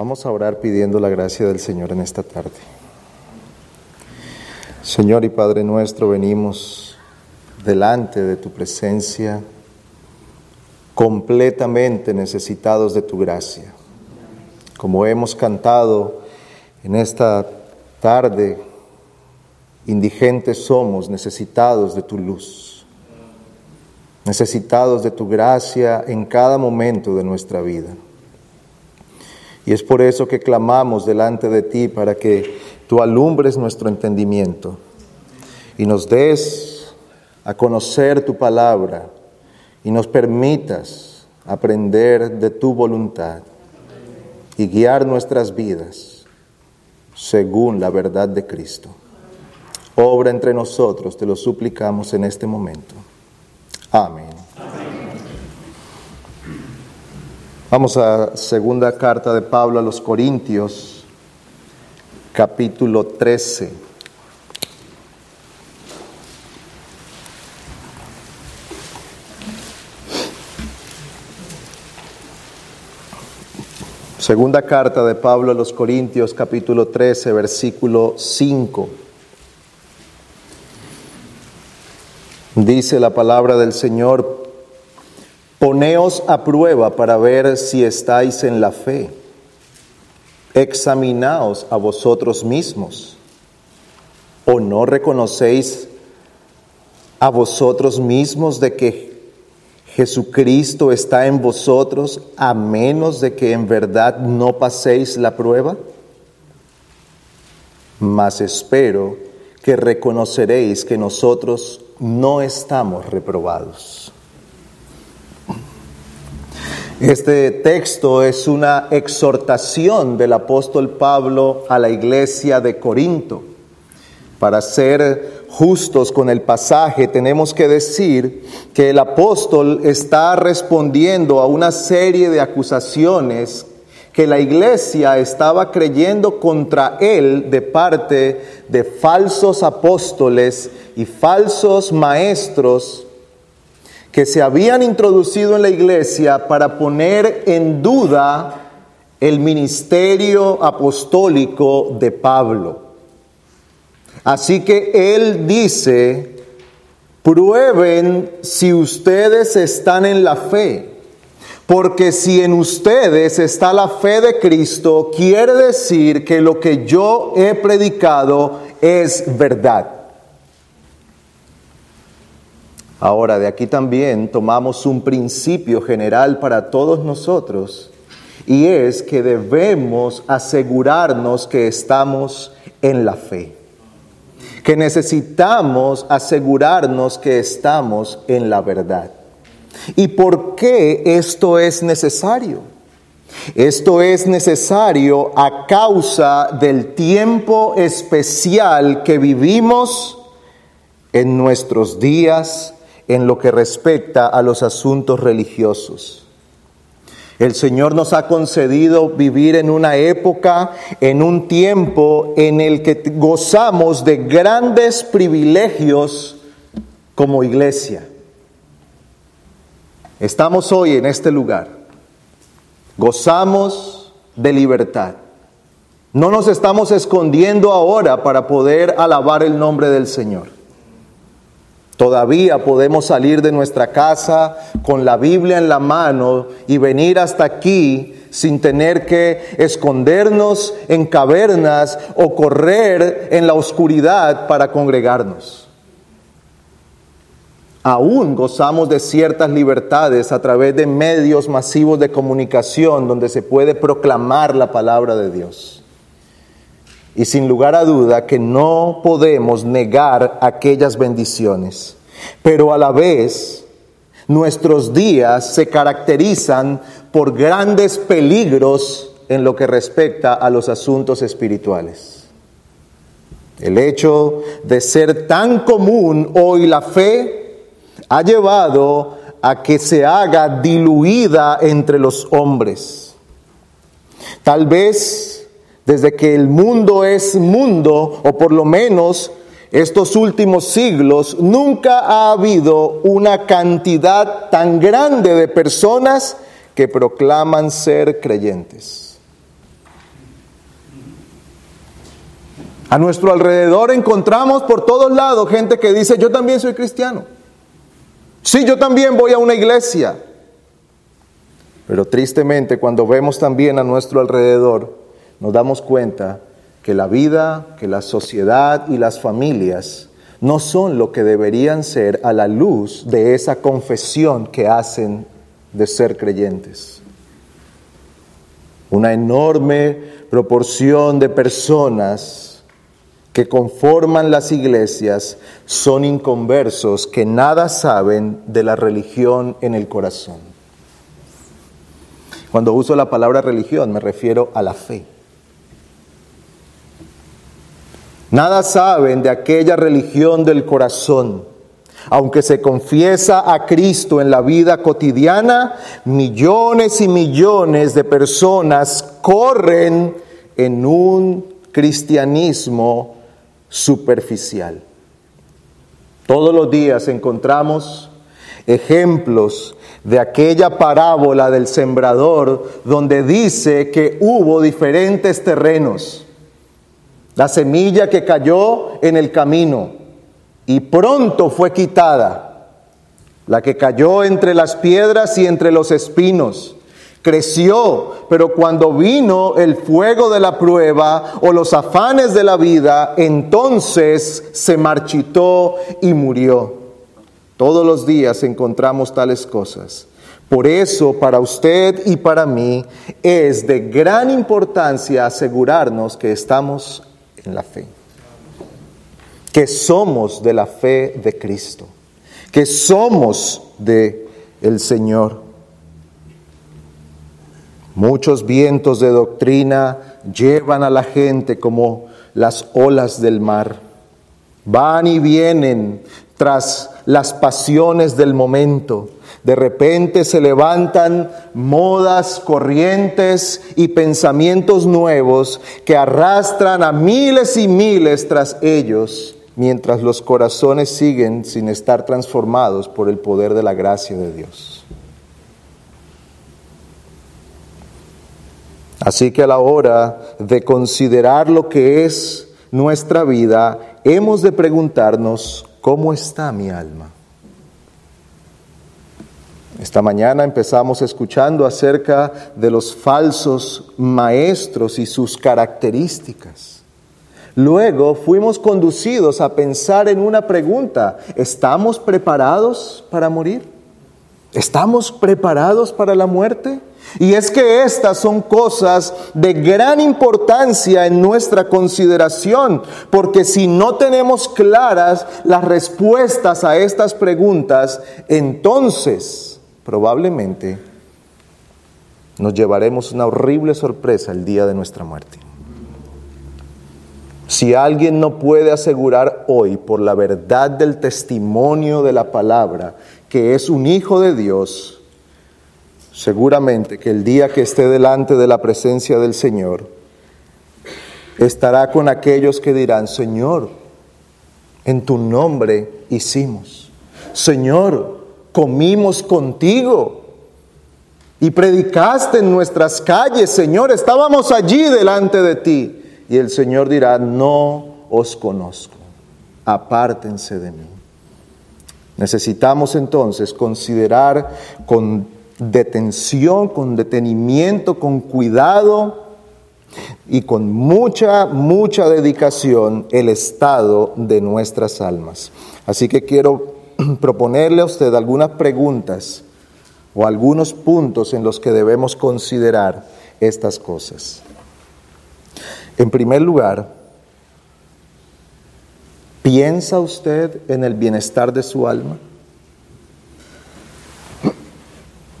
Vamos a orar pidiendo la gracia del Señor en esta tarde. Señor y Padre nuestro, venimos delante de tu presencia completamente necesitados de tu gracia. Como hemos cantado en esta tarde, indigentes somos, necesitados de tu luz, necesitados de tu gracia en cada momento de nuestra vida. Y es por eso que clamamos delante de ti para que tú alumbres nuestro entendimiento y nos des a conocer tu palabra y nos permitas aprender de tu voluntad y guiar nuestras vidas según la verdad de Cristo. Obra entre nosotros, te lo suplicamos en este momento. Amén. Vamos a segunda carta de Pablo a los Corintios, capítulo 13. Segunda carta de Pablo a los Corintios, capítulo 13, versículo 5. Dice la palabra del Señor, Poneos a prueba para ver si estáis en la fe. Examinaos a vosotros mismos. ¿O no reconocéis a vosotros mismos de que Jesucristo está en vosotros a menos de que en verdad no paséis la prueba? Mas espero que reconoceréis que nosotros no estamos reprobados. Este texto es una exhortación del apóstol Pablo a la iglesia de Corinto. Para ser justos con el pasaje, tenemos que decir que el apóstol está respondiendo a una serie de acusaciones que la iglesia estaba creyendo contra él de parte de falsos apóstoles y falsos maestros que se habían introducido en la iglesia para poner en duda el ministerio apostólico de Pablo. Así que él dice, prueben si ustedes están en la fe, porque si en ustedes está la fe de Cristo, quiere decir que lo que yo he predicado es verdad. Ahora, de aquí también tomamos un principio general para todos nosotros y es que debemos asegurarnos que estamos en la fe, que necesitamos asegurarnos que estamos en la verdad. ¿Y por qué esto es necesario? Esto es necesario a causa del tiempo especial que vivimos en nuestros días en lo que respecta a los asuntos religiosos. El Señor nos ha concedido vivir en una época, en un tiempo en el que gozamos de grandes privilegios como iglesia. Estamos hoy en este lugar. Gozamos de libertad. No nos estamos escondiendo ahora para poder alabar el nombre del Señor. Todavía podemos salir de nuestra casa con la Biblia en la mano y venir hasta aquí sin tener que escondernos en cavernas o correr en la oscuridad para congregarnos. Aún gozamos de ciertas libertades a través de medios masivos de comunicación donde se puede proclamar la palabra de Dios. Y sin lugar a duda que no podemos negar aquellas bendiciones. Pero a la vez, nuestros días se caracterizan por grandes peligros en lo que respecta a los asuntos espirituales. El hecho de ser tan común hoy la fe ha llevado a que se haga diluida entre los hombres. Tal vez desde que el mundo es mundo, o por lo menos estos últimos siglos nunca ha habido una cantidad tan grande de personas que proclaman ser creyentes. A nuestro alrededor encontramos por todos lados gente que dice, yo también soy cristiano. Sí, yo también voy a una iglesia. Pero tristemente cuando vemos también a nuestro alrededor, nos damos cuenta que la vida, que la sociedad y las familias no son lo que deberían ser a la luz de esa confesión que hacen de ser creyentes. Una enorme proporción de personas que conforman las iglesias son inconversos que nada saben de la religión en el corazón. Cuando uso la palabra religión me refiero a la fe. Nada saben de aquella religión del corazón. Aunque se confiesa a Cristo en la vida cotidiana, millones y millones de personas corren en un cristianismo superficial. Todos los días encontramos ejemplos de aquella parábola del sembrador donde dice que hubo diferentes terrenos la semilla que cayó en el camino y pronto fue quitada, la que cayó entre las piedras y entre los espinos. Creció, pero cuando vino el fuego de la prueba o los afanes de la vida, entonces se marchitó y murió. Todos los días encontramos tales cosas. Por eso, para usted y para mí, es de gran importancia asegurarnos que estamos en la fe. Que somos de la fe de Cristo. Que somos de el Señor. Muchos vientos de doctrina llevan a la gente como las olas del mar. Van y vienen tras las pasiones del momento de repente se levantan modas, corrientes y pensamientos nuevos que arrastran a miles y miles tras ellos, mientras los corazones siguen sin estar transformados por el poder de la gracia de Dios. Así que a la hora de considerar lo que es nuestra vida, hemos de preguntarnos, ¿cómo está mi alma? Esta mañana empezamos escuchando acerca de los falsos maestros y sus características. Luego fuimos conducidos a pensar en una pregunta, ¿estamos preparados para morir? ¿Estamos preparados para la muerte? Y es que estas son cosas de gran importancia en nuestra consideración, porque si no tenemos claras las respuestas a estas preguntas, entonces probablemente nos llevaremos una horrible sorpresa el día de nuestra muerte. Si alguien no puede asegurar hoy por la verdad del testimonio de la palabra que es un hijo de Dios, seguramente que el día que esté delante de la presencia del Señor, estará con aquellos que dirán, Señor, en tu nombre hicimos. Señor, comimos contigo y predicaste en nuestras calles, Señor, estábamos allí delante de ti. Y el Señor dirá, no os conozco, apártense de mí. Necesitamos entonces considerar con detención, con detenimiento, con cuidado y con mucha, mucha dedicación el estado de nuestras almas. Así que quiero proponerle a usted algunas preguntas o algunos puntos en los que debemos considerar estas cosas. En primer lugar, ¿piensa usted en el bienestar de su alma?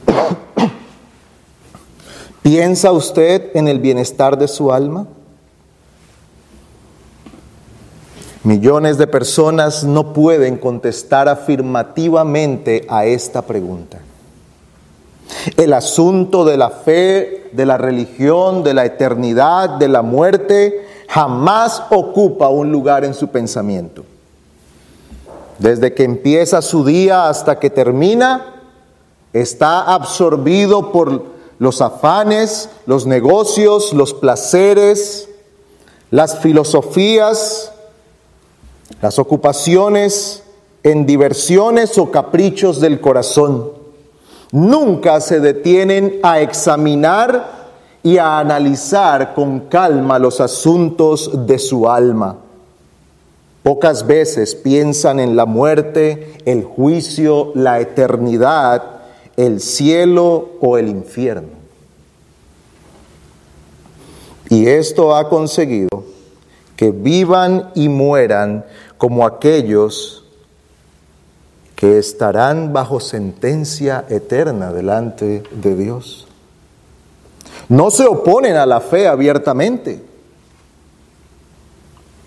¿Piensa usted en el bienestar de su alma? Millones de personas no pueden contestar afirmativamente a esta pregunta. El asunto de la fe, de la religión, de la eternidad, de la muerte, jamás ocupa un lugar en su pensamiento. Desde que empieza su día hasta que termina, está absorbido por los afanes, los negocios, los placeres, las filosofías, las ocupaciones en diversiones o caprichos del corazón. Nunca se detienen a examinar y a analizar con calma los asuntos de su alma. Pocas veces piensan en la muerte, el juicio, la eternidad, el cielo o el infierno. Y esto ha conseguido que vivan y mueran como aquellos que estarán bajo sentencia eterna delante de Dios. No se oponen a la fe abiertamente,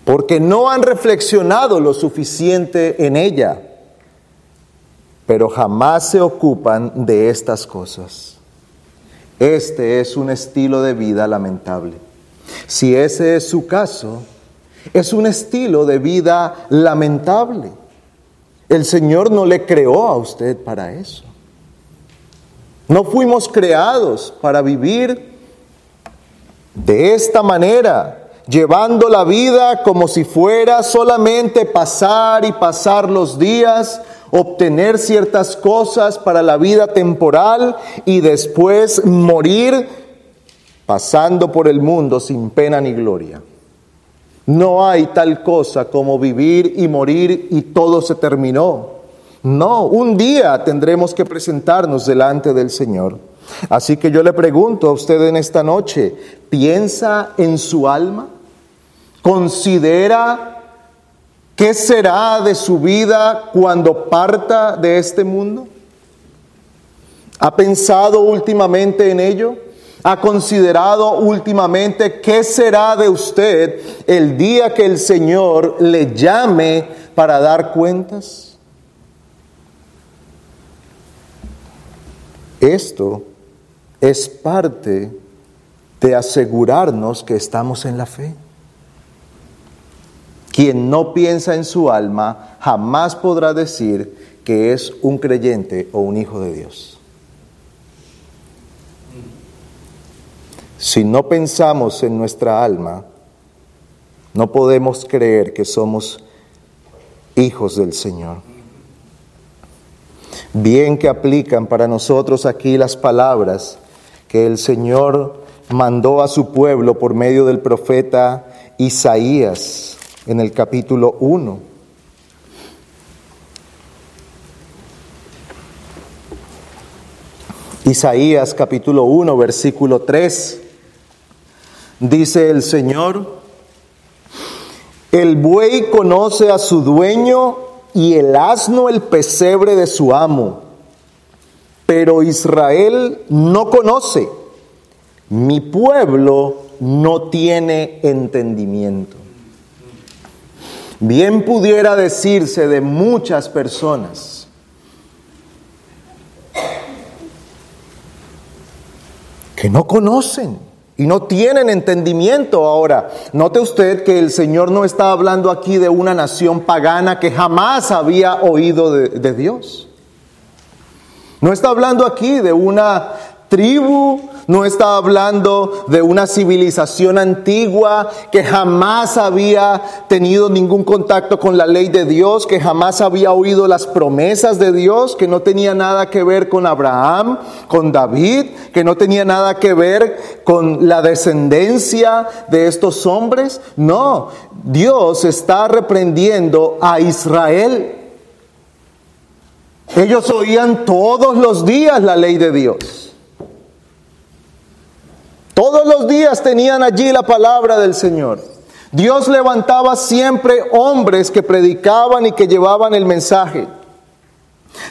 porque no han reflexionado lo suficiente en ella, pero jamás se ocupan de estas cosas. Este es un estilo de vida lamentable. Si ese es su caso, es un estilo de vida lamentable. El Señor no le creó a usted para eso. No fuimos creados para vivir de esta manera, llevando la vida como si fuera solamente pasar y pasar los días, obtener ciertas cosas para la vida temporal y después morir pasando por el mundo sin pena ni gloria. No hay tal cosa como vivir y morir y todo se terminó. No, un día tendremos que presentarnos delante del Señor. Así que yo le pregunto a usted en esta noche, ¿piensa en su alma? ¿Considera qué será de su vida cuando parta de este mundo? ¿Ha pensado últimamente en ello? ¿Ha considerado últimamente qué será de usted el día que el Señor le llame para dar cuentas? Esto es parte de asegurarnos que estamos en la fe. Quien no piensa en su alma jamás podrá decir que es un creyente o un hijo de Dios. Si no pensamos en nuestra alma, no podemos creer que somos hijos del Señor. Bien que aplican para nosotros aquí las palabras que el Señor mandó a su pueblo por medio del profeta Isaías en el capítulo 1. Isaías capítulo 1, versículo 3. Dice el Señor, el buey conoce a su dueño y el asno el pesebre de su amo, pero Israel no conoce, mi pueblo no tiene entendimiento. Bien pudiera decirse de muchas personas, que no conocen y no tienen entendimiento ahora. Note usted que el Señor no está hablando aquí de una nación pagana que jamás había oído de, de Dios. No está hablando aquí de una tribu, no está hablando de una civilización antigua que jamás había tenido ningún contacto con la ley de Dios, que jamás había oído las promesas de Dios, que no tenía nada que ver con Abraham, con David, que no tenía nada que ver con la descendencia de estos hombres. No, Dios está reprendiendo a Israel. Ellos oían todos los días la ley de Dios. Tenían allí la palabra del Señor. Dios levantaba siempre hombres que predicaban y que llevaban el mensaje.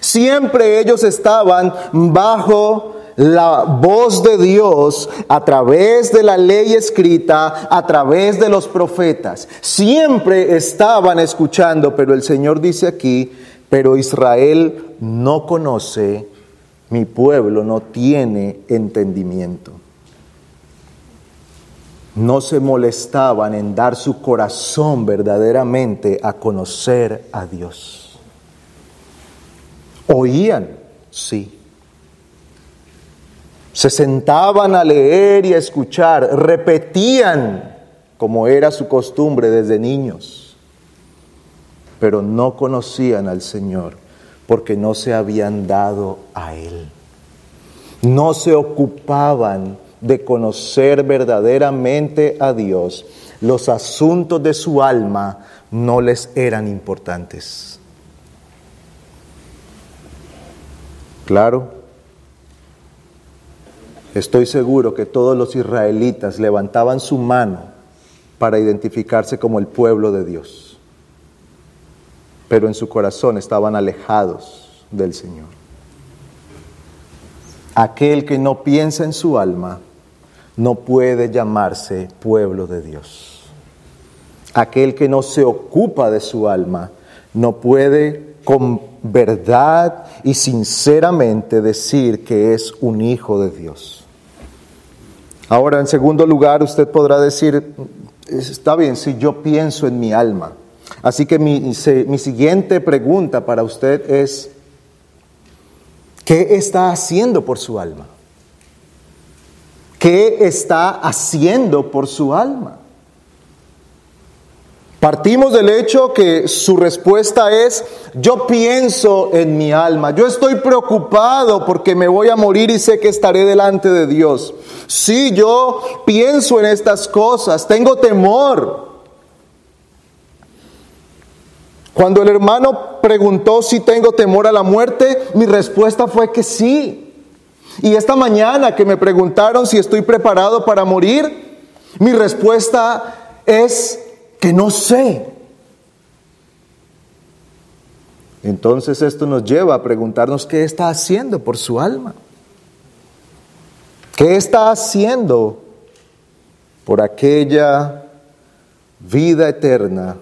Siempre ellos estaban bajo la voz de Dios a través de la ley escrita, a través de los profetas. Siempre estaban escuchando, pero el Señor dice aquí, pero Israel no conoce, mi pueblo no tiene entendimiento no se molestaban en dar su corazón verdaderamente a conocer a Dios. Oían, sí. Se sentaban a leer y a escuchar, repetían como era su costumbre desde niños, pero no conocían al Señor porque no se habían dado a Él. No se ocupaban de conocer verdaderamente a Dios. Los asuntos de su alma no les eran importantes. Claro, estoy seguro que todos los israelitas levantaban su mano para identificarse como el pueblo de Dios, pero en su corazón estaban alejados del Señor. Aquel que no piensa en su alma no puede llamarse pueblo de Dios. Aquel que no se ocupa de su alma no puede con verdad y sinceramente decir que es un hijo de Dios. Ahora, en segundo lugar, usted podrá decir, está bien, si yo pienso en mi alma. Así que mi, mi siguiente pregunta para usted es, ¿qué está haciendo por su alma? ¿Qué está haciendo por su alma? Partimos del hecho que su respuesta es, yo pienso en mi alma, yo estoy preocupado porque me voy a morir y sé que estaré delante de Dios. Sí, yo pienso en estas cosas, tengo temor. Cuando el hermano preguntó si tengo temor a la muerte, mi respuesta fue que sí. Y esta mañana que me preguntaron si estoy preparado para morir, mi respuesta es que no sé. Entonces esto nos lleva a preguntarnos qué está haciendo por su alma. ¿Qué está haciendo por aquella vida eterna,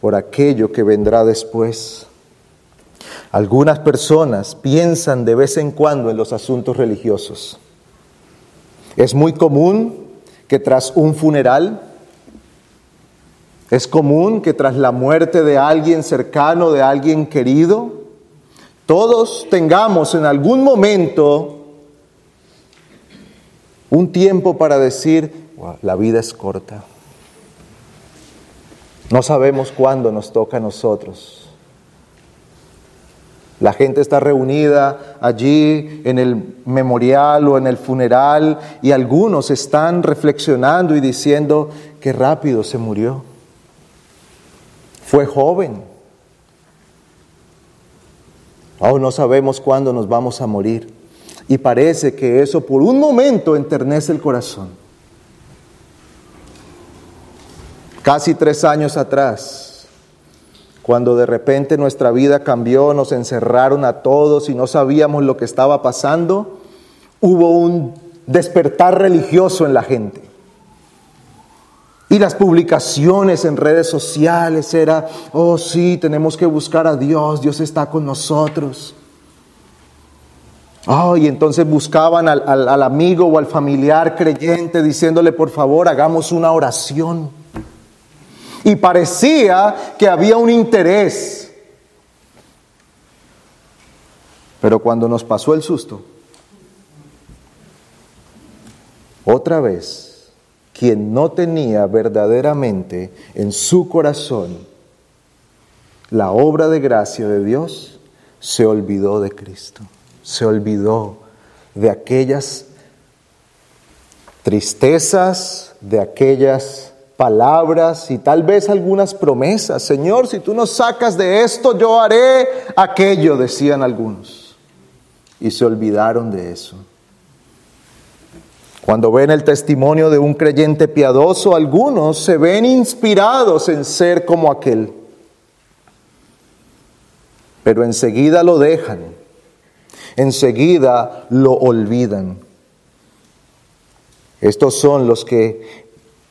por aquello que vendrá después? Algunas personas piensan de vez en cuando en los asuntos religiosos. Es muy común que tras un funeral, es común que tras la muerte de alguien cercano, de alguien querido, todos tengamos en algún momento un tiempo para decir, la vida es corta. No sabemos cuándo nos toca a nosotros. La gente está reunida allí en el memorial o en el funeral y algunos están reflexionando y diciendo qué rápido se murió. Fue joven. Aún no sabemos cuándo nos vamos a morir. Y parece que eso por un momento enternece el corazón. Casi tres años atrás, cuando de repente nuestra vida cambió, nos encerraron a todos y no sabíamos lo que estaba pasando, hubo un despertar religioso en la gente. Y las publicaciones en redes sociales era, oh sí, tenemos que buscar a Dios, Dios está con nosotros. Oh, y entonces buscaban al, al amigo o al familiar creyente diciéndole, por favor, hagamos una oración y parecía que había un interés. Pero cuando nos pasó el susto, otra vez, quien no tenía verdaderamente en su corazón la obra de gracia de Dios, se olvidó de Cristo, se olvidó de aquellas tristezas, de aquellas palabras y tal vez algunas promesas. Señor, si tú nos sacas de esto, yo haré aquello, decían algunos. Y se olvidaron de eso. Cuando ven el testimonio de un creyente piadoso, algunos se ven inspirados en ser como aquel. Pero enseguida lo dejan, enseguida lo olvidan. Estos son los que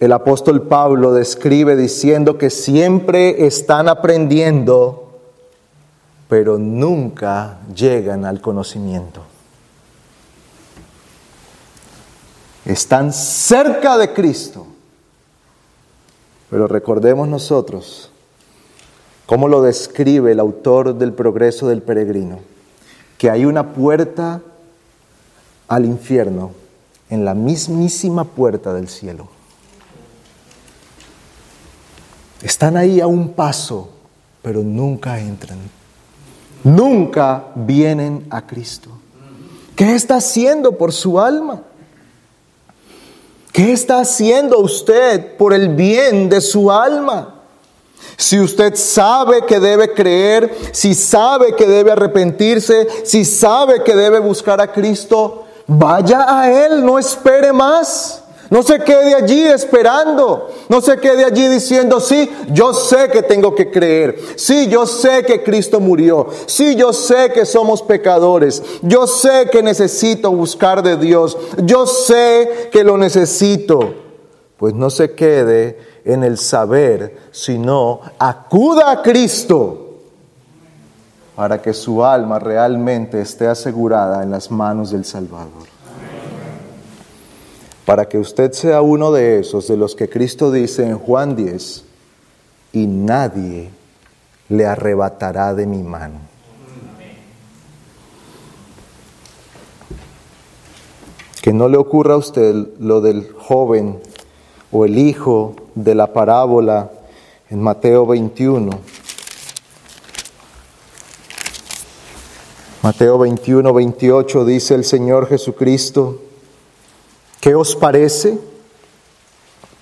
el apóstol Pablo describe diciendo que siempre están aprendiendo, pero nunca llegan al conocimiento. Están cerca de Cristo, pero recordemos nosotros cómo lo describe el autor del progreso del peregrino, que hay una puerta al infierno en la mismísima puerta del cielo. Están ahí a un paso, pero nunca entran. Nunca vienen a Cristo. ¿Qué está haciendo por su alma? ¿Qué está haciendo usted por el bien de su alma? Si usted sabe que debe creer, si sabe que debe arrepentirse, si sabe que debe buscar a Cristo, vaya a Él, no espere más. No se quede allí esperando, no se quede allí diciendo, sí, yo sé que tengo que creer, sí, yo sé que Cristo murió, sí, yo sé que somos pecadores, yo sé que necesito buscar de Dios, yo sé que lo necesito. Pues no se quede en el saber, sino acuda a Cristo para que su alma realmente esté asegurada en las manos del Salvador. Para que usted sea uno de esos de los que Cristo dice en Juan 10, y nadie le arrebatará de mi mano. Que no le ocurra a usted lo del joven o el hijo de la parábola en Mateo 21. Mateo 21, 28 dice el Señor Jesucristo, ¿qué os parece?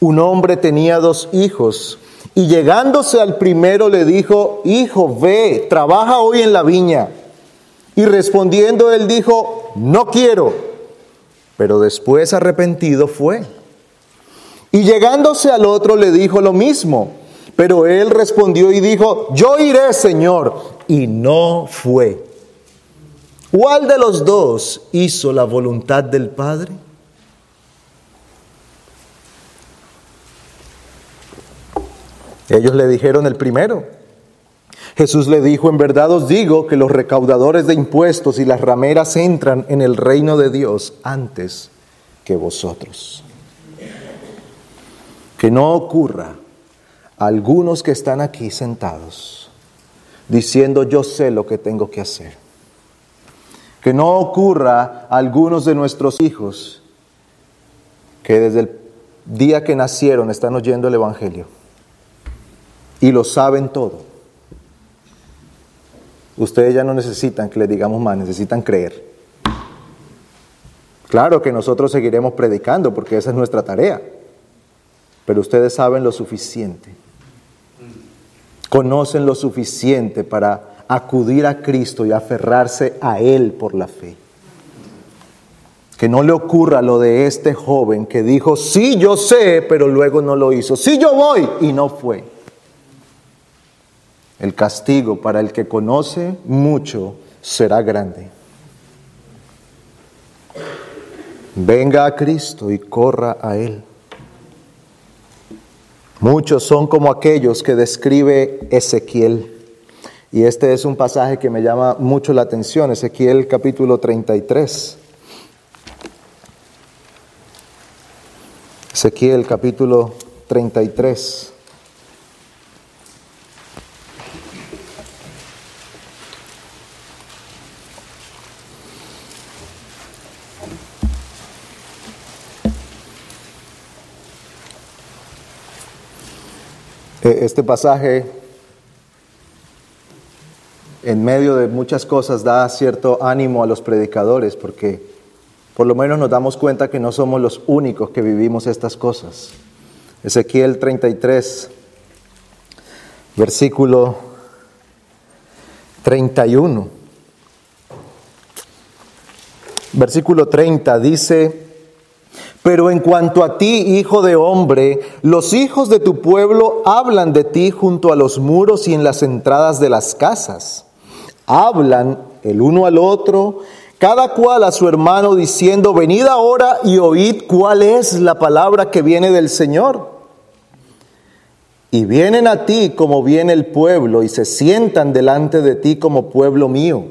Un hombre tenía dos hijos y llegándose al primero le dijo, hijo, ve, trabaja hoy en la viña. Y respondiendo él dijo, no quiero, pero después arrepentido fue. Y llegándose al otro le dijo lo mismo. Pero él respondió y dijo, yo iré, Señor. Y no fue. ¿Cuál de los dos hizo la voluntad del Padre? Ellos le dijeron el primero. Jesús le dijo, en verdad os digo que los recaudadores de impuestos y las rameras entran en el reino de Dios antes que vosotros que no ocurra a algunos que están aquí sentados diciendo yo sé lo que tengo que hacer. Que no ocurra a algunos de nuestros hijos que desde el día que nacieron están oyendo el Evangelio y lo saben todo. Ustedes ya no necesitan que les digamos más, necesitan creer. Claro que nosotros seguiremos predicando porque esa es nuestra tarea pero ustedes saben lo suficiente. Conocen lo suficiente para acudir a Cristo y aferrarse a Él por la fe. Que no le ocurra lo de este joven que dijo, sí, yo sé, pero luego no lo hizo. Sí, yo voy y no fue. El castigo para el que conoce mucho será grande. Venga a Cristo y corra a Él. Muchos son como aquellos que describe Ezequiel. Y este es un pasaje que me llama mucho la atención, Ezequiel capítulo 33. Ezequiel capítulo 33. Este pasaje, en medio de muchas cosas, da cierto ánimo a los predicadores porque por lo menos nos damos cuenta que no somos los únicos que vivimos estas cosas. Ezequiel 33, versículo 31. Versículo 30 dice, pero en cuanto a ti, hijo de hombre, los hijos de tu pueblo hablan de ti junto a los muros y en las entradas de las casas. Hablan el uno al otro, cada cual a su hermano, diciendo, venid ahora y oíd cuál es la palabra que viene del Señor. Y vienen a ti como viene el pueblo y se sientan delante de ti como pueblo mío.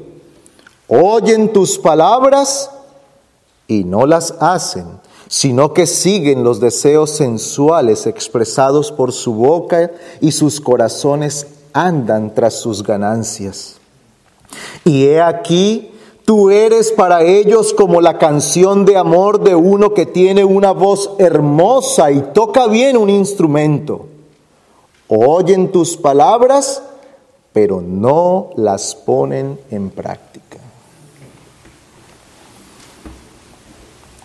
Oyen tus palabras y no las hacen sino que siguen los deseos sensuales expresados por su boca y sus corazones andan tras sus ganancias. Y he aquí, tú eres para ellos como la canción de amor de uno que tiene una voz hermosa y toca bien un instrumento. oyen tus palabras, pero no las ponen en práctica.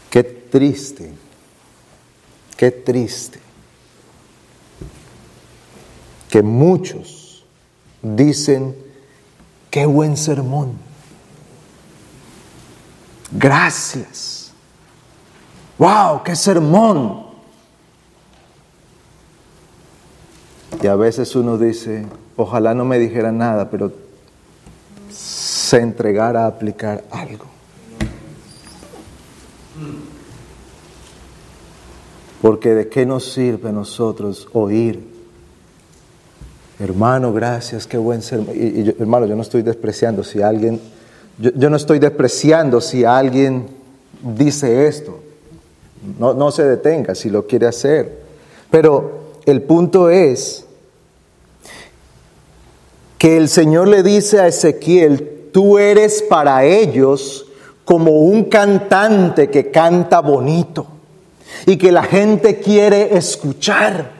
Qué triste, qué triste que muchos dicen, qué buen sermón, gracias, wow, qué sermón. Y a veces uno dice, ojalá no me dijera nada, pero se entregara a aplicar algo. Porque de qué nos sirve a nosotros oír, hermano, gracias, qué buen ser. Y, hermano, yo no estoy despreciando si alguien, yo, yo, no estoy despreciando si alguien dice esto. No, no se detenga si lo quiere hacer. Pero el punto es que el Señor le dice a Ezequiel, tú eres para ellos como un cantante que canta bonito y que la gente quiere escuchar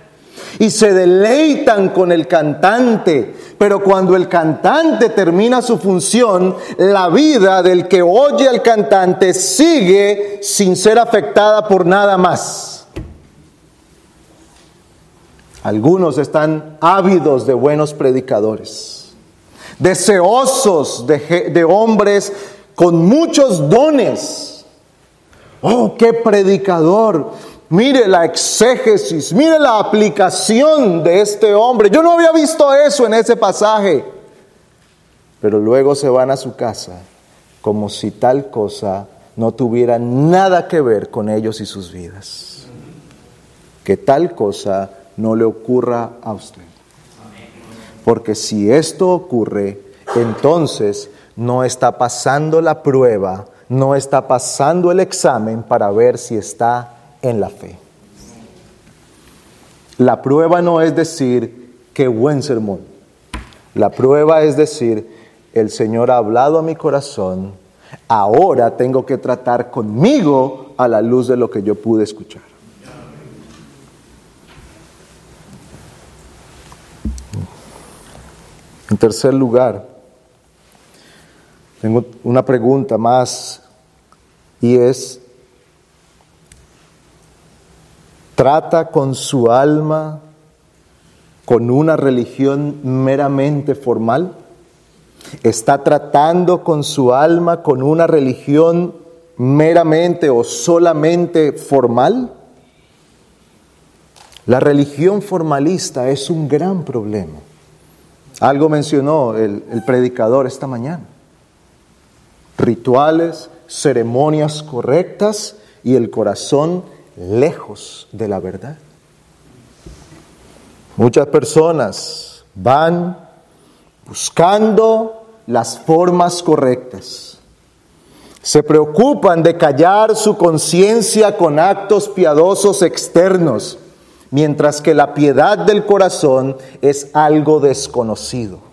y se deleitan con el cantante. Pero cuando el cantante termina su función, la vida del que oye al cantante sigue sin ser afectada por nada más. Algunos están ávidos de buenos predicadores, deseosos de, de hombres con muchos dones. Oh, qué predicador. Mire la exégesis, mire la aplicación de este hombre. Yo no había visto eso en ese pasaje. Pero luego se van a su casa como si tal cosa no tuviera nada que ver con ellos y sus vidas. Que tal cosa no le ocurra a usted. Porque si esto ocurre, entonces no está pasando la prueba, no está pasando el examen para ver si está en la fe. La prueba no es decir, qué buen sermón. La prueba es decir, el Señor ha hablado a mi corazón, ahora tengo que tratar conmigo a la luz de lo que yo pude escuchar. En tercer lugar, tengo una pregunta más y es, ¿trata con su alma con una religión meramente formal? ¿Está tratando con su alma con una religión meramente o solamente formal? La religión formalista es un gran problema. Algo mencionó el, predicador esta mañana. Rituales, ceremonias correctas y el corazón lejos de la verdad. Muchas personas van buscando las formas correctas. Se preocupan de callar su conciencia con actos piadosos externos mientras que la piedad del corazón es algo desconocido.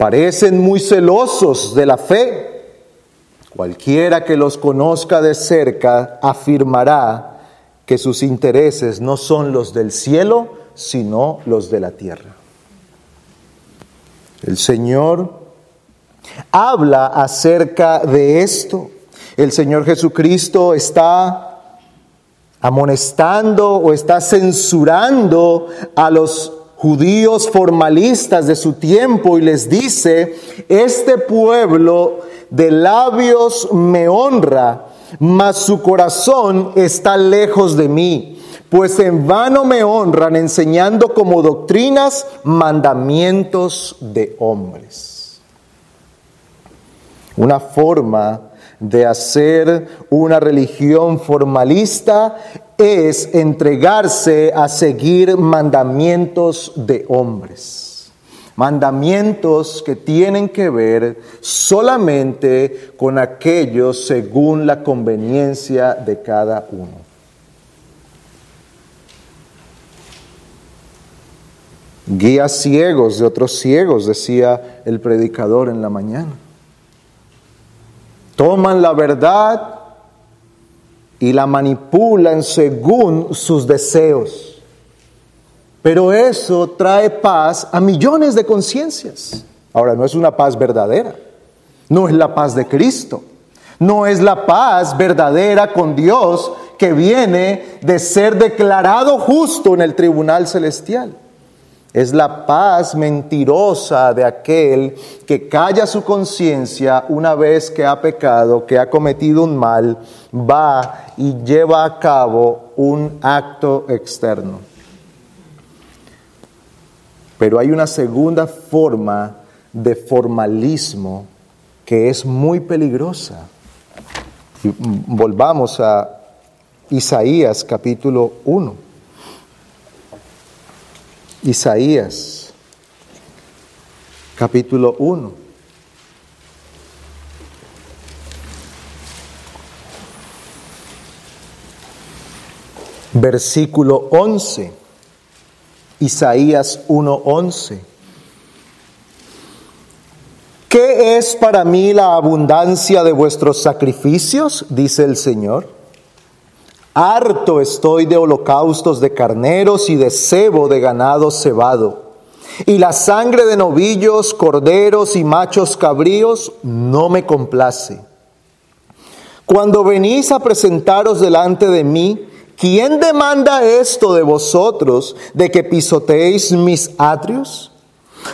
Parecen muy celosos de la fe. Cualquiera que los conozca de cerca afirmará que sus intereses no son los del cielo, sino los de la tierra. El Señor habla acerca de esto. El Señor Jesucristo está amonestando o está censurando a los judíos formalistas de su tiempo y les dice, este pueblo de labios me honra, mas su corazón está lejos de mí, pues en vano me honran enseñando como doctrinas mandamientos de hombres. Una forma de hacer una religión formalista es entregarse a seguir mandamientos de hombres. Mandamientos que tienen que ver solamente con aquellos según la conveniencia de cada uno. Guías ciegos de otros ciegos, decía el predicador en la mañana toman la verdad y la manipulan según sus deseos. Pero eso trae paz a millones de conciencias. Ahora, no es una paz verdadera, no es la paz de Cristo, no es la paz verdadera con Dios que viene de ser declarado justo en el tribunal celestial. Es la paz mentirosa de aquel que calla su conciencia una vez que ha pecado, que ha cometido un mal, va y lleva a cabo un acto externo. Pero hay una segunda forma de formalismo que es muy peligrosa. volvamos a Isaías capítulo 1. Isaías, capítulo 1. Versículo 11. Isaías 1:11. ¿Qué es para mí la abundancia de vuestros sacrificios? dice el Señor. Harto estoy de holocaustos de carneros y de cebo de ganado cebado. Y la sangre de novillos, corderos y machos cabríos no me complace. Cuando venís a presentaros delante de mí, ¿quién demanda esto de vosotros, de que pisoteéis mis atrios?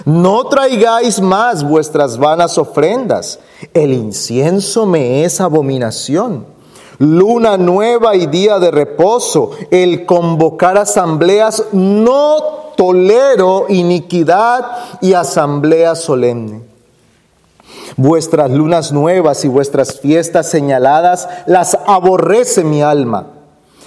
No traigáis más vuestras vanas ofrendas. El incienso me es abominación luna nueva y día de reposo, el convocar asambleas, no tolero iniquidad y asamblea solemne. Vuestras lunas nuevas y vuestras fiestas señaladas las aborrece mi alma.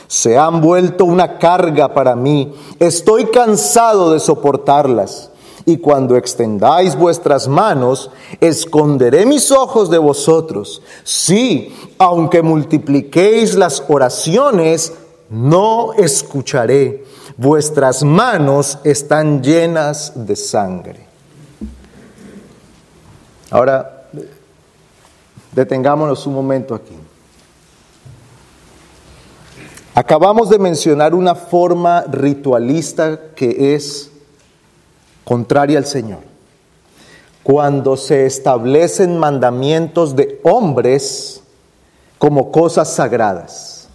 Se han vuelto una carga para mí. Estoy cansado de soportarlas y cuando extendáis vuestras manos, esconderé mis ojos de vosotros. Sí, aunque multipliquéis las oraciones, no escucharé. Vuestras manos están llenas de sangre. Ahora, detengámonos un momento aquí. Acabamos de mencionar una forma ritualista que es contraria al Señor. Cuando se establecen mandamientos de hombres como cosas sagradas.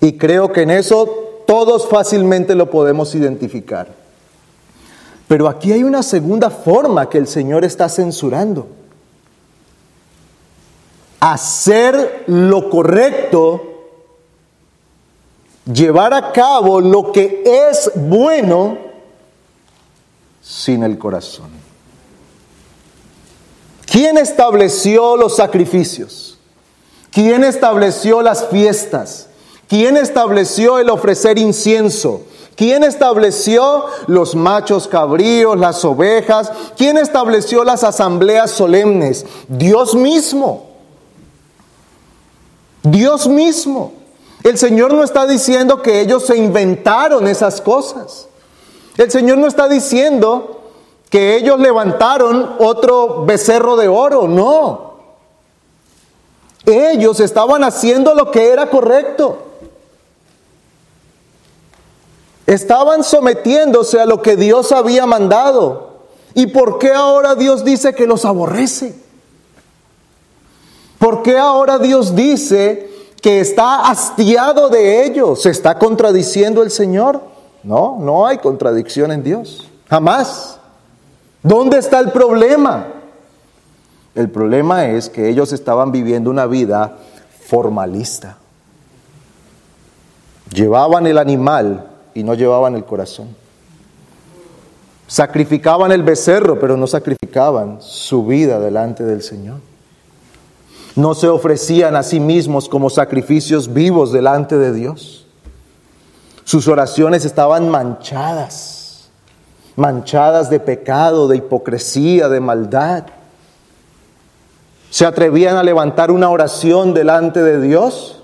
Y creo que en eso todos fácilmente lo podemos identificar. Pero aquí hay una segunda forma que el Señor está censurando. Hacer lo correcto, llevar a cabo lo que es bueno sin el corazón. ¿Quién estableció los sacrificios? ¿Quién estableció las fiestas? ¿Quién estableció el ofrecer incienso? ¿Quién estableció los machos cabríos, las ovejas? ¿Quién estableció las asambleas solemnes? Dios mismo. Dios mismo. El Señor no está diciendo que ellos se inventaron esas cosas. El Señor no está diciendo que ellos levantaron otro becerro de oro, no. Ellos estaban haciendo lo que era correcto. Estaban sometiéndose a lo que Dios había mandado. ¿Y por qué ahora Dios dice que los aborrece? ¿Por qué ahora Dios dice que está hastiado de ellos? ¿Se está contradiciendo el Señor? No, no hay contradicción en Dios. Jamás. ¿Dónde está el problema? El problema es que ellos estaban viviendo una vida formalista. Llevaban el animal y no llevaban el corazón. Sacrificaban el becerro, pero no sacrificaban su vida delante del Señor. No se ofrecían a sí mismos como sacrificios vivos delante de Dios. Sus oraciones estaban manchadas, manchadas de pecado, de hipocresía, de maldad. ¿Se atrevían a levantar una oración delante de Dios?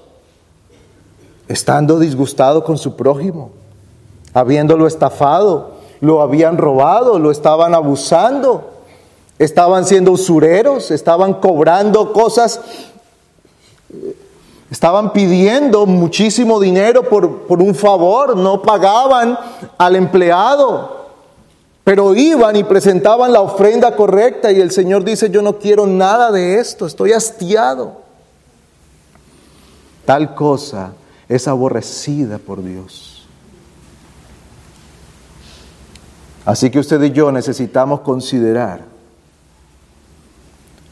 Estando disgustado con su prójimo, habiéndolo estafado, lo habían robado, lo estaban abusando, estaban siendo usureros, estaban cobrando cosas Estaban pidiendo muchísimo dinero por, por un favor, no pagaban al empleado, pero iban y presentaban la ofrenda correcta y el Señor dice, yo no quiero nada de esto, estoy hastiado. Tal cosa es aborrecida por Dios. Así que usted y yo necesitamos considerar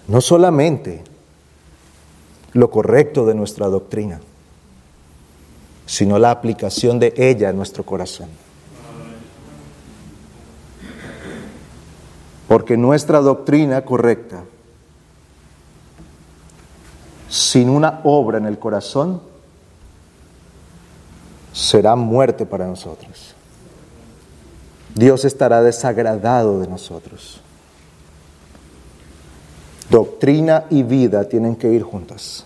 no solamente lo correcto de nuestra doctrina, sino la aplicación de ella en nuestro corazón. Porque nuestra doctrina correcta, sin una obra en el corazón, será muerte para nosotros. Dios estará desagradado de nosotros. Doctrina y vida tienen que ir juntas.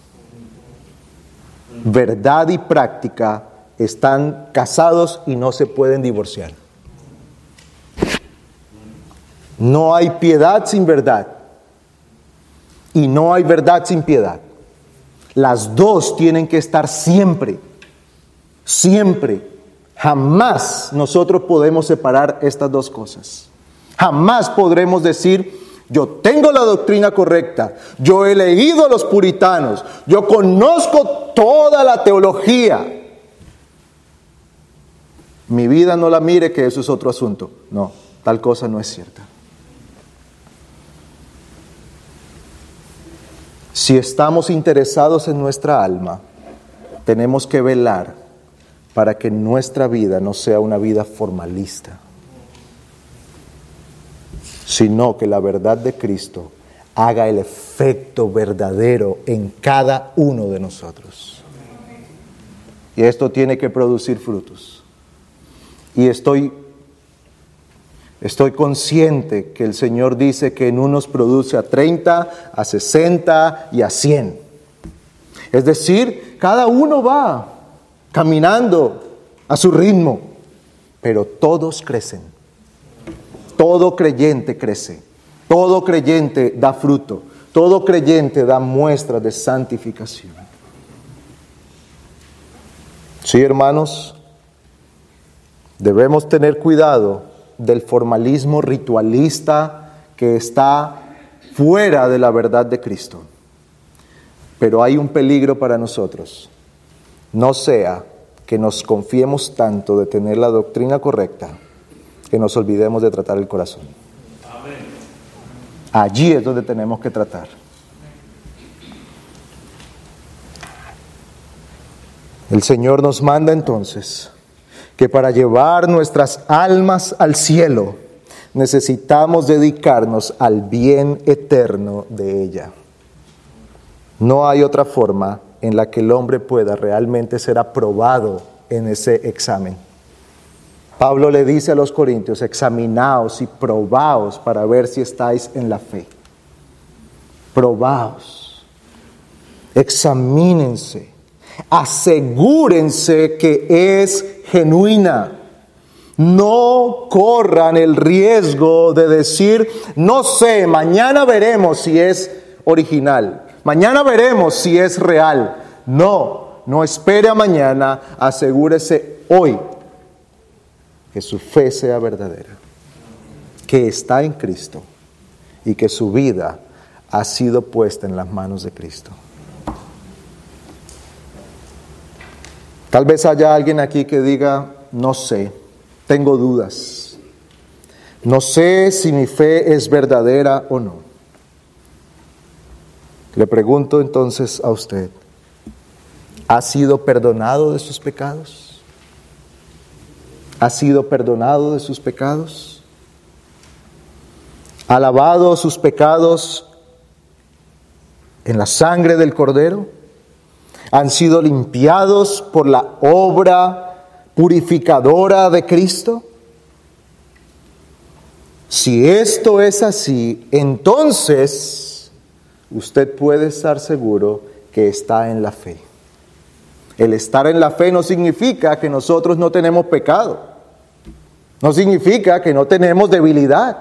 Verdad y práctica están casados y no se pueden divorciar. No hay piedad sin verdad. Y no hay verdad sin piedad. Las dos tienen que estar siempre, siempre. Jamás nosotros podemos separar estas dos cosas. Jamás podremos decir, yo tengo la doctrina correcta, yo he leído a los puritanos, yo conozco toda la teología. Mi vida no la mire que eso es otro asunto. No, tal cosa no es cierta. Si estamos interesados en nuestra alma, tenemos que velar para que nuestra vida no sea una vida formalista sino que la verdad de Cristo haga el efecto verdadero en cada uno de nosotros. Y esto tiene que producir frutos. Y estoy estoy consciente que el Señor dice que en unos produce a 30, a 60 y a 100. Es decir, cada uno va caminando a su ritmo, pero todos crecen. Todo creyente crece, todo creyente da fruto, todo creyente da muestra de santificación. Sí, hermanos, debemos tener cuidado del formalismo ritualista que está fuera de la verdad de Cristo. Pero hay un peligro para nosotros. No sea que nos confiemos tanto de tener la doctrina correcta que nos olvidemos de tratar el corazón. Allí es donde tenemos que tratar. El Señor nos manda entonces que para llevar nuestras almas al cielo necesitamos dedicarnos al bien eterno de ella. No hay otra forma en la que el hombre pueda realmente ser aprobado en ese examen. Pablo le dice a los corintios, examinaos y probaos para ver si estáis en la fe. Probaos, examínense, asegúrense que es genuina. No corran el riesgo de decir, no sé, mañana veremos si es original, mañana veremos si es real. No, no espere a mañana, asegúrese hoy que su fe sea verdadera, que está en Cristo y que su vida ha sido puesta en las manos de Cristo. Tal vez haya alguien aquí que diga, no sé, tengo dudas, no sé si mi fe es verdadera o no. Le pregunto entonces a usted, ¿ha sido perdonado de sus pecados? Ha sido perdonado de sus pecados, ha sus pecados en la sangre del Cordero, han sido limpiados por la obra purificadora de Cristo. Si esto es así, entonces usted puede estar seguro que está en la fe. El estar en la fe no significa que nosotros no tenemos pecado. No significa que no tenemos debilidad.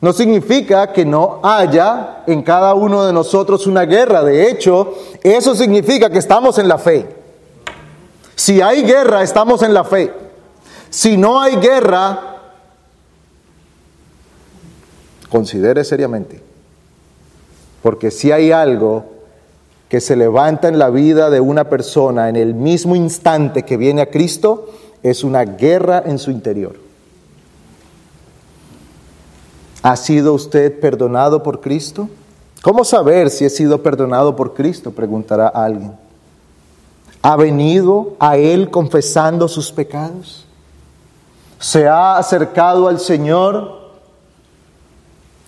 no significa que no haya en cada uno de nosotros una guerra. De hecho, eso significa que estamos en la fe. Si hay guerra, estamos en la fe. Si no hay guerra, considere seriamente. Porque si hay algo que se levanta en la vida de una persona en el mismo instante que viene a Cristo, es una guerra en su interior. ¿Ha sido usted perdonado por Cristo? ¿Cómo saber si he sido perdonado por Cristo? Preguntará alguien. ¿Ha venido a Él confesando sus pecados? ¿Se ha acercado al Señor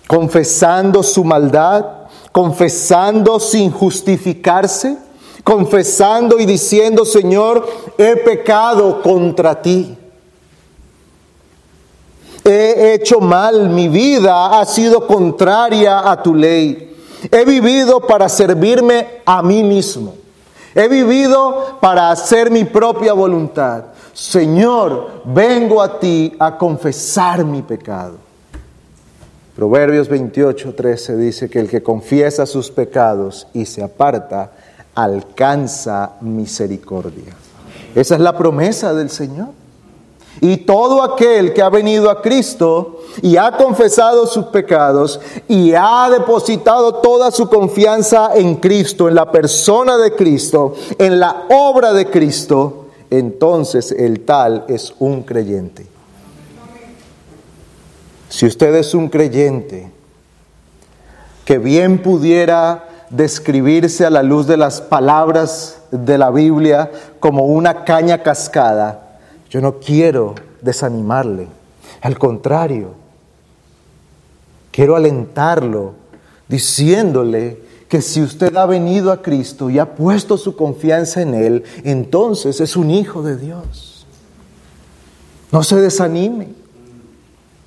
confesando su maldad? ¿Confesando sin justificarse? confesando y diciendo, Señor, he pecado contra ti. He hecho mal, mi vida ha sido contraria a tu ley. He vivido para servirme a mí mismo. He vivido para hacer mi propia voluntad. Señor, vengo a ti a confesar mi pecado. Proverbios 28, 13 dice que el que confiesa sus pecados y se aparta alcanza misericordia. Esa es la promesa del Señor. Y todo aquel que ha venido a Cristo y ha confesado sus pecados y ha depositado toda su confianza en Cristo, en la persona de Cristo, en la obra de Cristo, entonces el tal es un creyente. Si usted es un creyente que bien pudiera describirse a la luz de las palabras de la Biblia como una caña cascada, yo no quiero desanimarle. Al contrario, quiero alentarlo diciéndole que si usted ha venido a Cristo y ha puesto su confianza en Él, entonces es un hijo de Dios. No se desanime,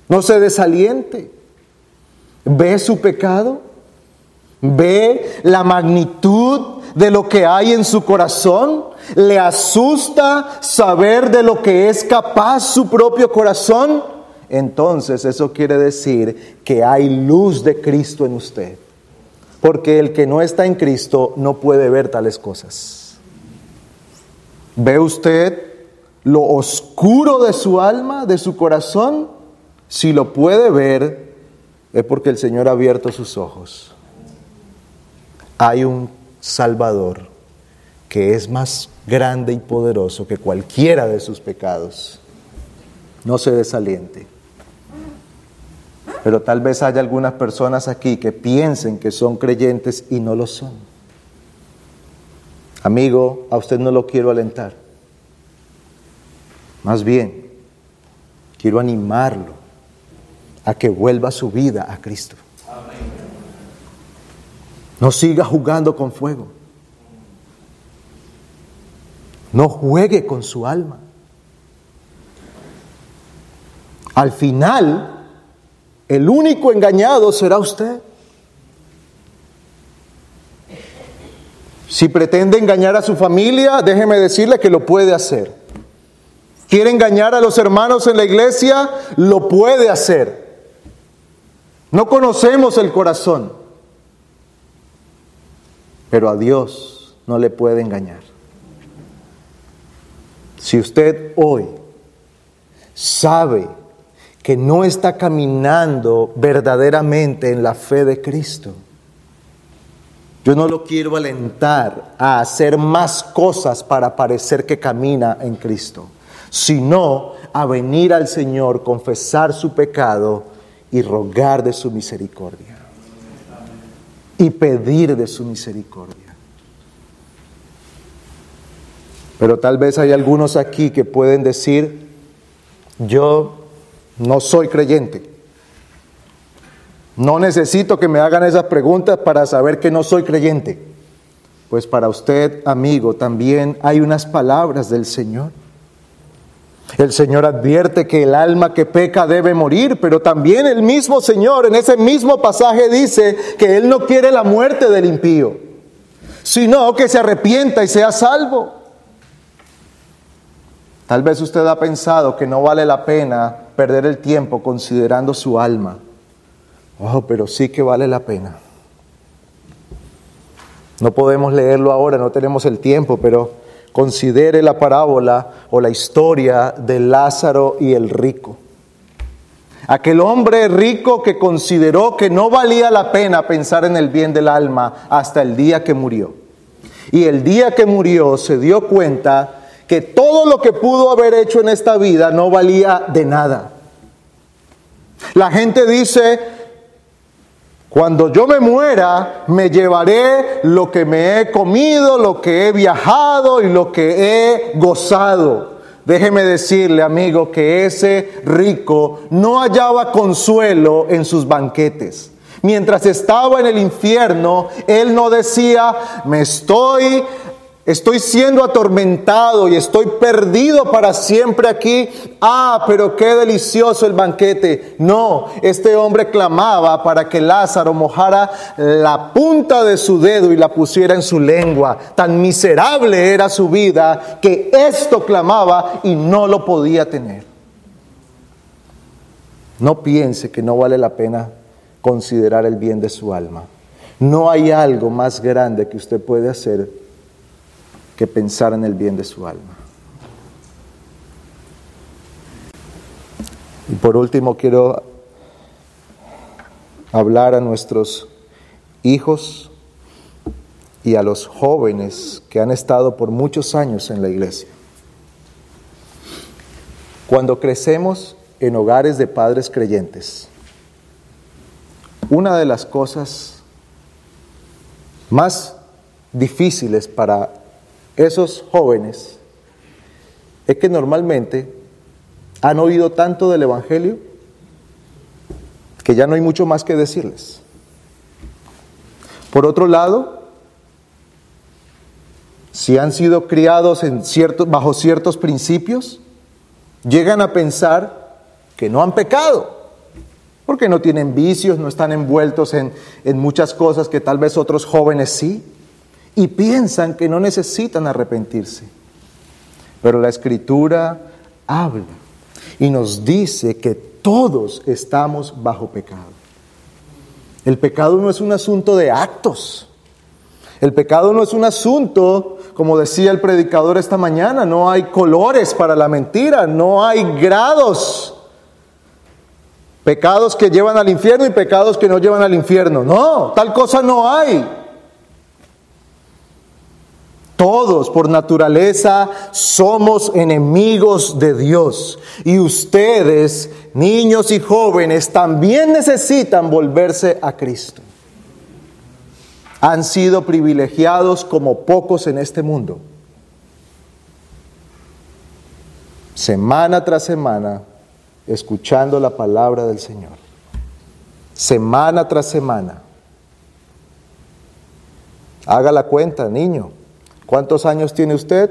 no se desaliente. ¿Ve su pecado? ¿Ve la magnitud de lo que hay en su corazón? ¿Le asusta saber de lo que es capaz su propio corazón? Entonces eso quiere decir que hay luz de Cristo en usted. Porque el que no está en Cristo no puede ver tales cosas. ¿Ve usted lo oscuro de su alma, de su corazón? Si lo puede ver, es porque el Señor ha abierto sus ojos hay un Salvador que es más grande y poderoso que cualquiera de sus pecados. No se desaliente. Pero tal vez haya algunas personas aquí que piensen que son creyentes y no lo son. Amigo, a usted no lo quiero alentar. Más bien, quiero animarlo a que vuelva su vida a Cristo. No siga jugando con fuego. No juegue con su alma. Al final, el único engañado será usted. Si pretende engañar a su familia, déjeme decirle que lo puede hacer. Quiere engañar a los hermanos en la iglesia, lo puede hacer. No conocemos el corazón pero a Dios no le puede engañar. Si usted hoy sabe que no está caminando verdaderamente en la fe de Cristo, yo no lo quiero alentar a hacer más cosas para parecer que camina en Cristo, sino a venir al Señor, confesar su pecado y rogar de su misericordia y pedir de su misericordia. Pero tal vez hay algunos aquí que pueden decir, yo no soy creyente. No necesito que me hagan esas preguntas para saber que no soy creyente. Pues para usted, amigo, también hay unas palabras del Señor. El Señor advierte que el alma que peca debe morir, pero también el mismo Señor en ese mismo pasaje dice que Él no quiere la muerte del impío, sino que se arrepienta y sea salvo. Tal vez usted ha pensado que no vale la pena perder el tiempo considerando su alma, Oh, pero sí que vale la pena. No podemos leerlo ahora, no tenemos el tiempo, pero considere la parábola o la historia de Lázaro y el rico. Aquel hombre rico que consideró que no valía la pena pensar en el bien del alma hasta el día que murió. Y el día que murió se dio cuenta que todo lo que pudo haber hecho en esta vida no valía de nada. La gente dice, cuando yo me muera, me llevaré lo que me he comido, lo que he viajado y lo que he gozado. Déjeme decirle, amigo, que ese rico no hallaba consuelo en sus banquetes. Mientras estaba en el infierno, él no decía, me estoy Estoy siendo atormentado y estoy perdido para siempre aquí. Ah, pero qué delicioso el banquete. No, este hombre clamaba para que Lázaro mojara la punta de su dedo y la pusiera en su lengua. Tan miserable era su vida que esto clamaba y no lo podía tener. No piense que no vale la pena considerar el bien de su alma. No hay algo más grande que usted puede hacer que pensar en el bien de su alma. Y por último quiero hablar a nuestros hijos y a los jóvenes que han estado por muchos años en la iglesia. Cuando crecemos en hogares de padres creyentes, una de las cosas más difíciles para esos jóvenes es que normalmente han oído tanto del Evangelio que ya no hay mucho más que decirles. Por otro lado, si han sido criados en bajo ciertos principios, llegan a pensar que no han pecado, porque no tienen vicios, no están envueltos en, en muchas cosas que tal vez otros jóvenes sí y piensan que no necesitan arrepentirse. Pero la escritura habla y nos dice que todos estamos bajo pecado. El pecado no es un asunto de actos. El pecado no es un asunto, como decía el predicador esta mañana, no hay colores para la mentira, no hay grados. Pecados que llevan al infierno y pecados que no llevan al infierno. No, tal cosa no hay. Todos por naturaleza somos enemigos de Dios. Y ustedes, niños y jóvenes, también necesitan volverse a Cristo. Han sido privilegiados como pocos en este mundo. Semana tras semana, escuchando la palabra del Señor. Semana tras semana. Haga la cuenta, niño. ¿Cuántos años tiene usted?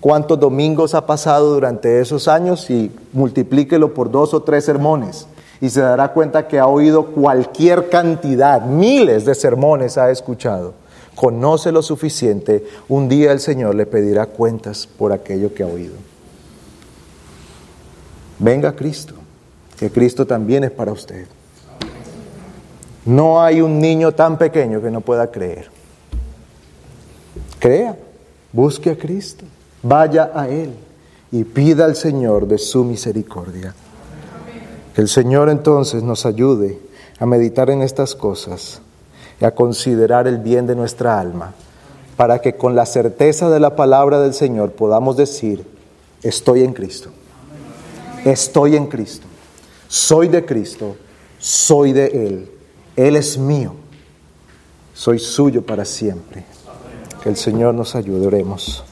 ¿Cuántos domingos ha pasado durante esos años? Y multiplíquelo por dos o tres sermones. Y se dará cuenta que ha oído cualquier cantidad, miles de sermones ha escuchado. Conoce lo suficiente. Un día el Señor le pedirá cuentas por aquello que ha oído. Venga Cristo, que Cristo también es para usted. No hay un niño tan pequeño que no pueda creer. Crea, busque a Cristo, vaya a Él y pida al Señor de su misericordia. Que el Señor entonces nos ayude a meditar en estas cosas y a considerar el bien de nuestra alma, para que con la certeza de la palabra del Señor podamos decir, estoy en Cristo, estoy en Cristo, soy de Cristo, soy de Él, Él es mío, soy suyo para siempre. Que el Señor nos ayude, oremos.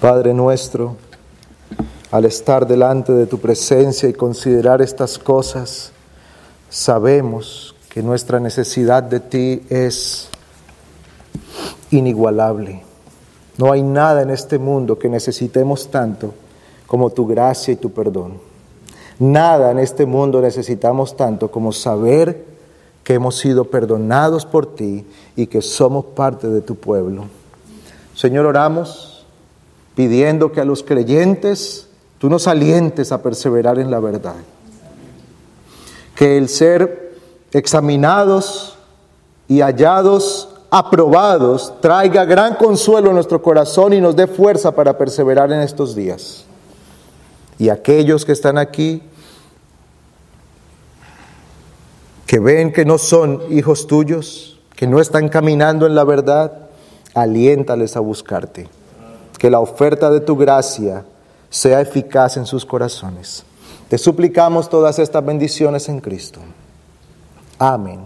Padre nuestro, al estar delante de tu presencia y considerar estas cosas, sabemos que nuestra necesidad de ti es inigualable. No hay nada en este mundo que necesitemos tanto como tu gracia y tu perdón. Nada en este mundo necesitamos tanto como saber que hemos sido perdonados por ti y que somos parte de tu pueblo. Señor, oramos pidiendo que a los creyentes tú nos alientes a perseverar en la verdad. Que el ser examinados y hallados aprobados traiga gran consuelo en nuestro corazón y nos dé fuerza para perseverar en estos días. Y aquellos que están aquí, que ven que no son hijos tuyos, que no están caminando en la verdad, aliéntales a buscarte. Que la oferta de tu gracia sea eficaz en sus corazones. Te suplicamos todas estas bendiciones en Cristo. Amén.